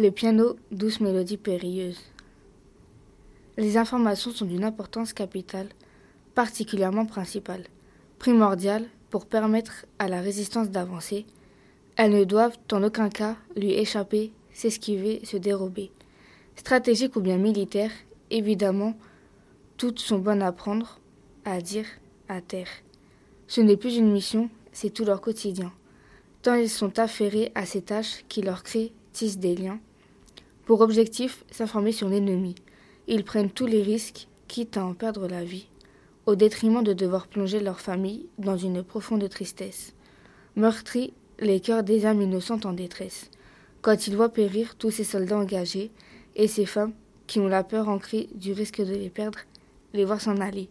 Le piano, douce mélodie périlleuse. Les informations sont d'une importance capitale, particulièrement principale, primordiale pour permettre à la résistance d'avancer. Elles ne doivent en aucun cas lui échapper, s'esquiver, se dérober. Stratégique ou bien militaire, évidemment, toutes sont bonnes à prendre, à dire, à terre. Ce n'est plus une mission, c'est tout leur quotidien. Tant ils sont affairés à ces tâches qui leur créent, tissent des liens. Pour objectif, s'informer sur l'ennemi. Ils prennent tous les risques, quitte à en perdre la vie, au détriment de devoir plonger leur famille dans une profonde tristesse. Meurtris, les cœurs des âmes innocentes en détresse, quand ils voient périr tous ces soldats engagés et ces femmes qui ont la peur ancrée du risque de les perdre, les voir s'en aller.